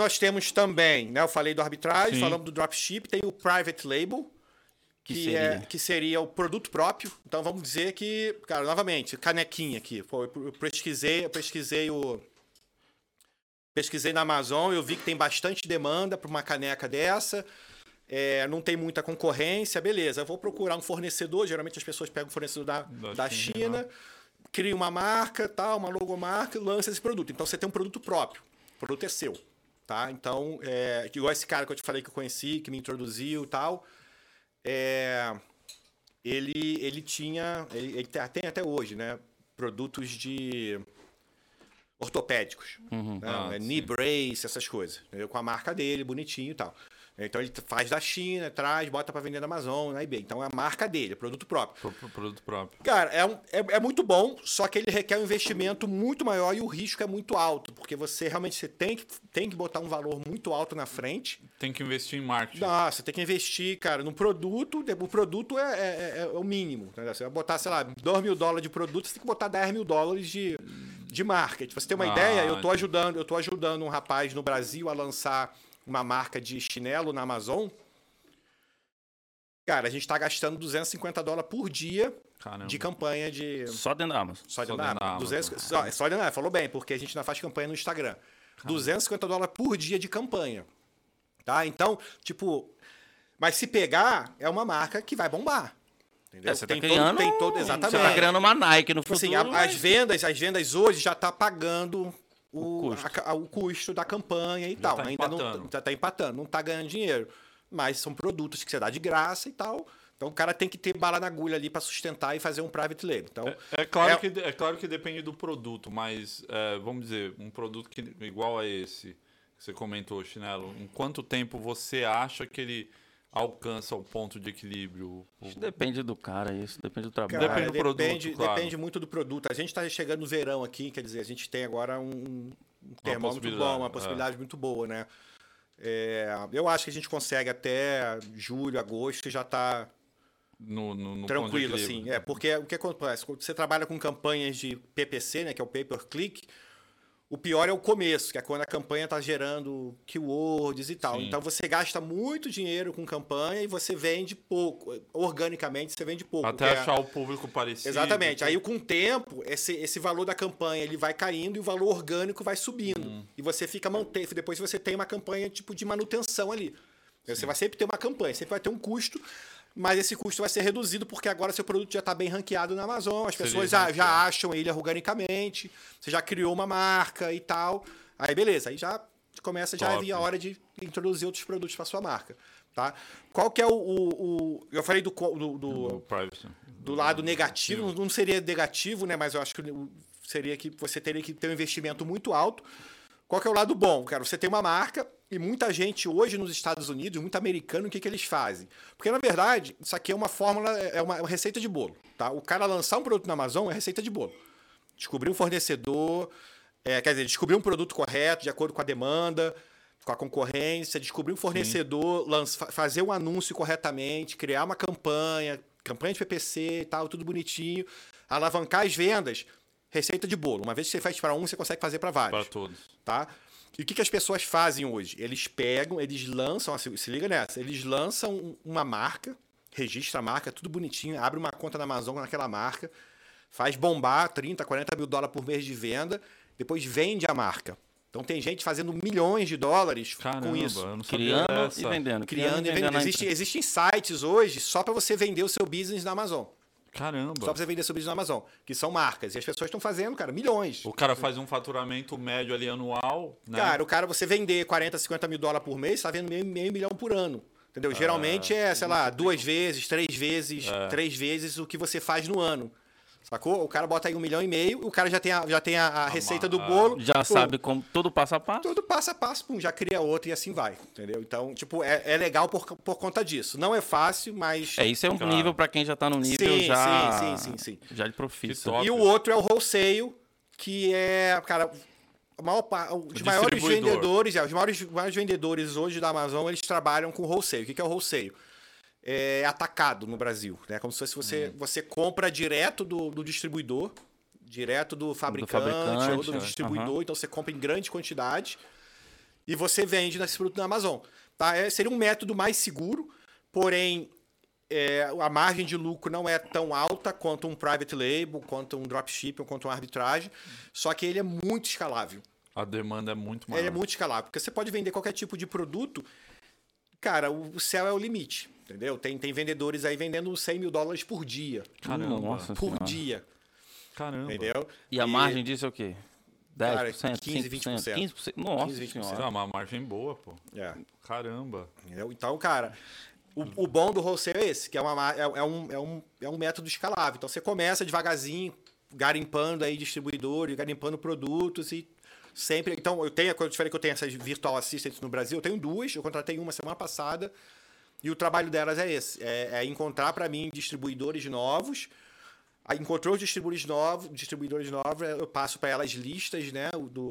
nós temos também, né? Eu falei do arbitragem, Sim. falamos do dropship, tem o private label, Que que, seria? é, que seria o produto próprio. Então vamos dizer que, cara, novamente, canequinha aqui. Pô, eu pesquisei, eu pesquisei o. Pesquisei na Amazon, eu vi que tem bastante demanda para uma caneca dessa. é, não tem muita concorrência, beleza. Eu vou procurar um fornecedor. Geralmente as pessoas pegam um fornecedor da, Da da, China, China, cria uma marca, tal, uma logomarca e lança esse produto. Então você tem um produto próprio. O produto é seu. Tá? Então, é, igual esse cara que eu te falei que eu conheci, que me introduziu e tal. É, ele, ele tinha, ele, ele tem até hoje, né? Produtos de ortopédicos. né? Ah, É, sim. knee brace, essas coisas. entendeu? Com a marca dele, bonitinho e tal. Então ele faz da China, traz, bota para vender na Amazon, na eBay. Então é a marca dele, é produto próprio. Pro- pro produto próprio. Cara, é, um- é, é muito bom, só que ele requer um investimento muito maior e o risco é muito alto, porque você realmente você tem, que, tem que botar um valor muito alto na frente. Tem que investir em marketing. Nossa, você tem que investir, cara, no produto. O produto é, é- é- é o mínimo. entendeu? Você vai botar, sei lá, 2 mil dólares de produto, você tem que botar 10 mil dólares de, de marketing. Pra você ter uma Ah, ideia, eu tô ajudando, eu tô ajudando um rapaz no Brasil a lançar uma marca de chinelo na Amazon. Cara, a gente tá gastando 250 dólares por dia Caramba. de campanha de. Só dentro da Amazon. Só de Só nada. dentro da Amazon. 200, só, é só de nada, falou bem, porque a gente ainda faz campanha no Instagram. 250 dólares por dia de campanha. Tá? Então, tipo. Mas se pegar, é uma marca que vai bombar. Entendeu? É, você tá tem, criando, todo, tem todo. Exatamente. Você tá criando uma Nike no Tipo futuro. assim, a- mas- as vendas, as vendas hoje já tá pagando o, O custo. a o custo da campanha e Já tal. tá Ainda empatando. não já tá empatando, não tá ganhando dinheiro. Mas são produtos que você dá de graça e tal. Então o cara tem que ter bala na agulha ali para sustentar e fazer um private label. Então, É, é claro É- Que, é claro que depende do produto, mas é, vamos dizer, um produto que, igual a esse que você comentou, Chinelo, em quanto tempo você acha que ele alcança o ponto de equilíbrio? Isso depende do cara, isso. Depende do trabalho. Cara, Depende do produto, depende, claro. depende muito do produto. A gente está chegando no verão aqui, quer dizer, a gente tem agora um, um termômetro bom, uma é. possibilidade muito boa, né? É, eu acho que a gente consegue até julho, agosto já tá no, no, no ponto de tranquilo, assim. É, porque o que acontece? Quando você trabalha com campanhas de PPC, né, que é o Pay Per Click, o pior é o começo, que é quando a campanha está gerando keywords e tal. Sim. Então você gasta muito dinheiro com campanha e você vende pouco. Organicamente, você vende pouco. Até é- achar o público parecido. Exatamente. Aí, com o tempo, esse, esse valor da campanha ele vai caindo e o valor orgânico vai subindo. Hum. E você fica mantendo. Depois você tem uma campanha tipo de manutenção ali. Você vai sempre ter uma campanha, sempre vai ter um custo, mas esse custo vai ser reduzido porque agora seu produto já está bem ranqueado na Amazon, as pessoas já, já acham ele organicamente, você já criou uma marca e tal. Aí beleza, aí já começa já Top. vir a hora de introduzir outros produtos para sua marca. Tá? Qual que é o, o- o- Eu falei do, do- do, Do privacy. do lado negativo, não seria negativo, né? Mas eu acho que seria que você teria que ter um investimento muito alto. Qual que é o lado bom? Cara, você tem uma marca e muita gente hoje nos Estados Unidos, muito americano, o que, que eles fazem? Porque, na verdade, isso aqui é uma fórmula, é uma, uma receita de bolo. Tá? O cara lançar um produto na Amazon é receita de bolo. Descobrir um fornecedor, é, quer dizer, descobrir um produto correto, de acordo com a demanda, com a concorrência, descobrir um fornecedor, lança, fa- fazer um anúncio corretamente, criar uma campanha, campanha de PPC e tal, tudo bonitinho, alavancar as vendas, receita de bolo. Uma vez que você faz para um, você consegue fazer para vários Para todos. tá? E o que, que as pessoas fazem hoje? Eles pegam, eles lançam, se, se liga nessa, eles lançam um- uma marca, registra a marca, tudo bonitinho, abre uma conta na Amazon naquela marca, faz bombar 30, 40 mil dólares por mês de venda, depois vende a marca. Então tem gente fazendo milhões de dólares Caramba, com isso. Criando e vendendo. Criando e vendendo. na Existe, empresa. existem sites hoje só para você vender o seu business na Amazon. Caramba. Só para você vender business na Amazon. Que são marcas. E as pessoas estão fazendo, cara, milhões. O cara faz um faturamento médio ali anual, né? Cara, o cara, você vender 40, 50 mil dólares por mês, tá vendo meio, meio milhão por ano. Entendeu? Geralmente é, sei lá, duas vezes, três vezes, É. três vezes o que você faz no ano. Sacou? O cara bota aí um milhão e meio, o cara já tem a, já tem a, a receita do bolo. Já pum, sabe como tudo passo a passo. Tudo passo a passo, pum, já cria outro e assim vai. Entendeu? Então, tipo, é, é legal por, por conta disso. Não é fácil, mas. É, isso é um Claro. nível pra quem já tá no nível Sim, já. sim, sim, sim, sim. Já de top. E o outro é o wholesale, que é, cara, a maior, os maiores vendedores, é, os maiores, maiores vendedores hoje da Amazon, eles trabalham com wholesale. O que que é o wholesale? É atacado no Brasil, né? Como se fosse você, Hum. você compra direto do, do distribuidor, direto do fabricante, fabricante, ou do distribuidor, aham. então você compra em grande quantidade e você vende nesse produto na Amazon. Tá? É, seria um método mais seguro, porém é, a margem de lucro não é tão alta quanto um private label, quanto um dropshipping, quanto uma arbitragem, só que ele é muito escalável. A demanda é muito maior. Ele é muito escalável, porque você pode vender qualquer tipo de produto, cara, o, céu é o limite, entendeu? Tem, tem vendedores aí vendendo 100 mil dólares por dia, Caramba. Nossa por Senhora. dia, Caramba. entendeu? E a margem disso é o quê? 10%? Cara, 15, 5%? 20%. 15%? Nossa 15, 20%. senhora. É uma margem boa, pô. É. Caramba. Entendeu? Então, cara, o, o bom do wholesale é esse, que é, uma, ma- é, é um, é, um, é um método escalável. Então, você começa devagarzinho, garimpando aí distribuidores, garimpando produtos e sempre... Então, eu tenho, quando eu falei que eu tenho essas virtual assistants no Brasil, eu tenho duas, eu contratei uma semana passada e o trabalho delas é esse, é, é encontrar para mim distribuidores novos, encontrou os distribuidores novos, distribuidores novos, eu passo para elas listas, né,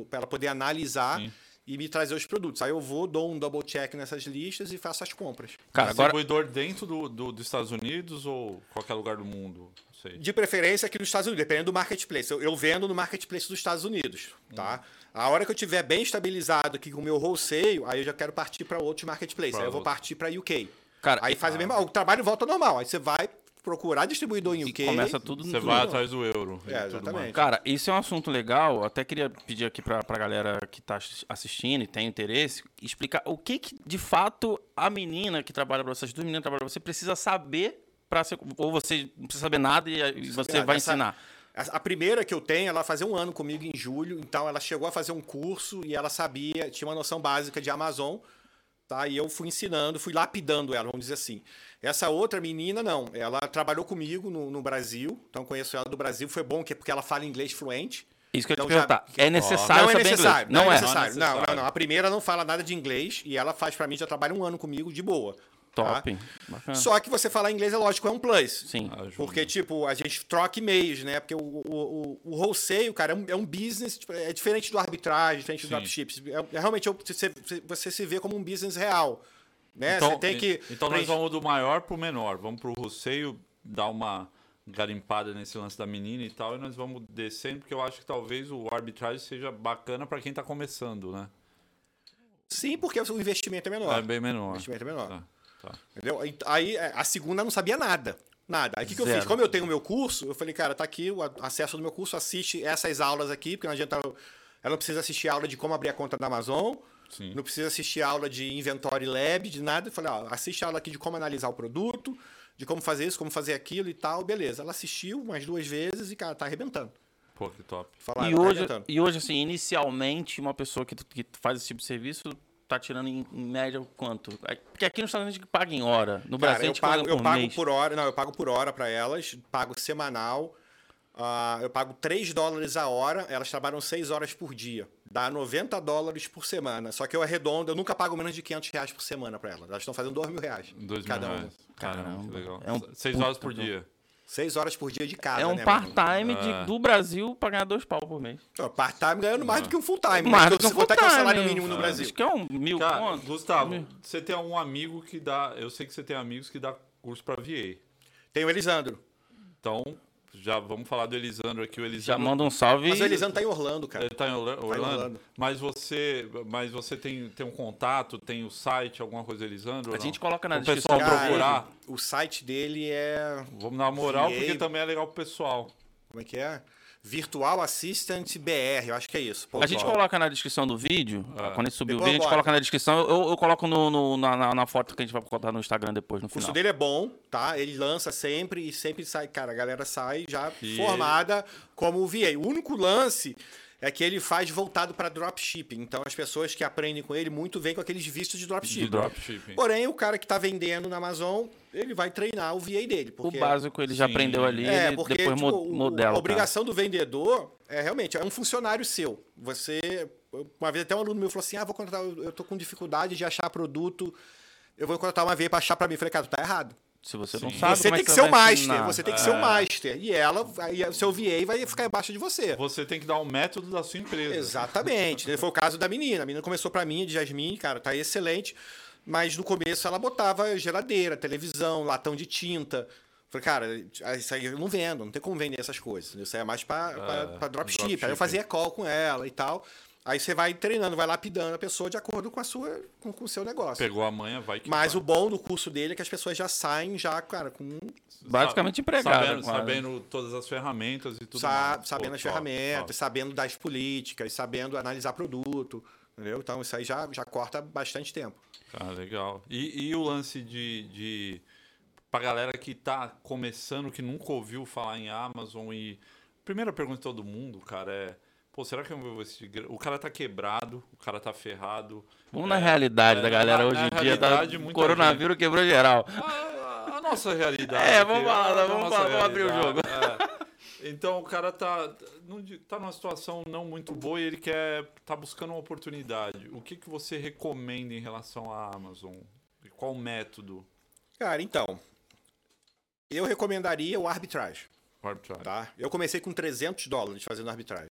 para ela poder analisar Sim. E me trazer os produtos. Aí eu vou, dou um double check nessas listas e faço as compras. Cara, agora, Distribuidor dentro do, do- dos Estados Unidos ou qualquer lugar do mundo? Não sei. De preferência aqui nos Estados Unidos, dependendo do marketplace. Eu, eu vendo no marketplace dos Estados Unidos, tá? A hora que eu tiver bem estabilizado aqui com o meu wholesale, aí eu já quero partir para outros marketplaces. Pra Aí eu vou outro. partir para UK. Cara, aí faz a mesma, o trabalho volta ao normal. Aí você vai procurar distribuidor em e UK. começa tudo no Você vai atrás do euro. É, tudo exatamente. mais. Cara, isso é um assunto legal. Eu até queria pedir aqui pra, pra galera que tá assis- assistindo e tem interesse, explicar o que, que de fato a menina que trabalha pra você, as duas meninas que trabalham pra você, precisa saber para ser. Ou você não precisa saber nada e, você vai Essa- ensinar. A a primeira que eu tenho, ela fazia um ano comigo em julho, então ela chegou a fazer um curso e ela sabia, tinha uma noção básica de Amazon, tá? E eu fui ensinando, fui lapidando ela, vamos dizer assim. Essa outra menina, não, ela trabalhou comigo no, no Brasil, então conheço ela do Brasil, foi bom que- porque ela fala inglês fluente. Isso que eu ia te Então já- perguntar. É necessário não é necessário, não, é é. necessário. Não é Não, não, necessário. não. A primeira não fala nada de inglês e ela faz pra mim, já trabalha um ano comigo de boa. Tá? Top. Bacana. Só que você falar inglês é lógico, é um plus. Sim. Ajuda. Porque, tipo, a gente troca e-mails, né? Porque o, o, o, o wholesale, cara, é um, é um business, tipo, é diferente do arbitragem, diferente do Sim. dropships. É, é realmente, você, você se vê como um business real. Né? Então, você tem que. então nós vamos do maior pro menor. Vamos pro Roceio dar uma garimpada nesse lance da menina e tal, e nós vamos descendo, porque eu acho que talvez o arbitragem seja bacana para quem tá começando, né? Sim, porque o investimento é menor. É bem O menor. investimento é menor. Tá, tá. Entendeu? Aí- é, a segunda não sabia nada. Nada. Aí o que, que eu fiz? Como eu tenho o meu curso, eu falei, cara, tá aqui o a- acesso do meu curso, assiste essas aulas aqui, porque não adianta. Ela não precisa assistir aula de como abrir a conta da Amazon, Sim. não precisa assistir aula de Inventory Lab, de nada. Eu falei, ó, assiste a aula aqui de como analisar o produto, de como fazer isso, como fazer aquilo e tal, beleza. Ela assistiu umas duas vezes e, cara, tá arrebentando. Pô, que top. Falaram, E tá hoje, arrebentando. e hoje, assim, inicialmente, uma pessoa que, que faz esse tipo de serviço tá tirando em, em média quanto? Porque aqui nos Estados Unidos a gente paga em hora. No Brasil Cara, a eu gente pago, paga eu por pago mês. por hora, não, eu pago por hora para elas, pago semanal. ah, eu pago 3 dólares a hora, elas trabalham 6 horas por dia. Dá 90 dólares por semana. Só que eu arredondo, eu nunca pago menos de 500 reais por semana para elas. Elas estão fazendo 2 mil reais. Dois cada mil uma. reais. Caramba, que Caramba. legal. É um Seis puta horas por dia. 6 horas por dia de casa, É um né, part-time É. do Brasil pra ganhar dois pau por mês. Part-time ganhando mais do que um full-time. né? Mais do que um você- Quanto é que é o salário full-time. mínimo no Brasil? Acho que é um mil Cara, conto. Gustavo, você tem um amigo que dá. Eu sei que você tem amigos que dá curso para VA. Tem o Elisandro. Então, já vamos falar do Elisandro aqui. O Já Elisandro. manda um salve. Mas o Elisandro tá em Orlando, cara. Ele tá em Orla- Orlando, Orlando. Mas você, mas você tem, tem um contato, tem o site, alguma coisa, Elisandro? ou A não? gente coloca na O descrição. pessoal Cara, procurar. O site dele é. Vamos dar uma moral, porque também é legal pro pessoal. Como é que é? Virtual Assistant BR, eu acho que é isso. Pô, A gente ó. coloca na descrição do vídeo, É. quando a gente subir o Depois vídeo, a gente coloca na descrição. Eu, eu coloco no, no- na, na- foto que a gente vai botar no Instagram depois, no O curso final. dele é bom, tá? Ele lança sempre e sempre sai, cara, a galera sai já E formada como o VA. O único lance é que ele faz voltado para dropshipping. Então as pessoas que aprendem com ele muito vêm com aqueles vistos de dropshipping. De dropshipping. Porém, o cara que tá vendendo na Amazon, ele vai treinar o VA dele. O Porque... básico ele já Sim. aprendeu ali, É, porque depois tipo, mo- o- modela. a cara. obrigação do vendedor é realmente é um funcionário seu. Você uma vez até um aluno meu falou assim: "Ah, vou contratar, eu eu tô com dificuldade de achar produto, eu vou contratar uma VA para achar para mim". Eu falei: "Cara, tu tá errado. Se você não Sim. sabe, você como é tem que você ser o master, ensinar? você tem que ser o master. E ela, aí o seu VA vai ficar embaixo de você. Você tem que dar um método da sua empresa. Exatamente. Foi o caso da menina. A menina começou pra mim, de Jasmine, cara, tá excelente. Mas no começo ela botava geladeira, televisão, latão de tinta. Falei, cara, isso aí eu não vendo, não tem como vender essas coisas. Isso aí é mais pra, pra, pra dropship. Aí eu fazia call com ela e tal. Aí você vai treinando, vai lapidando a pessoa de acordo com a sua com, com o seu negócio. Pegou a manha, vai que Mas vai. o bom do curso dele é que as pessoas já saem já, cara, com Basicamente empregado. Sabendo, sabendo todas as ferramentas e tudo sa- mais. sabendo Pô, as top, ferramentas, top. sabendo das políticas, sabendo analisar produto, entendeu? Então isso aí já, já corta bastante tempo. Ah, legal. E, e o lance de, de. Pra galera que tá começando, que nunca ouviu falar em Amazon e. Primeira pergunta de todo mundo, cara, é. Pô, será que eu vou esse. O cara tá quebrado, o cara tá ferrado. Vamos na É, realidade é, da galera na- hoje na em dia. Tá, realidade, o coronavírus quebrou geral. A, a nossa realidade. É, vamos lá, a vamos falar, vamos abrir o realidade, é. Então o cara tá, tá numa situação não muito boa e ele quer. tá buscando uma oportunidade. O que, que você recomenda em relação à Amazon? Qual método? Cara, então, eu recomendaria o arbitrage, Arbitrage? tá? Eu comecei com 300 dólares fazendo arbitragem.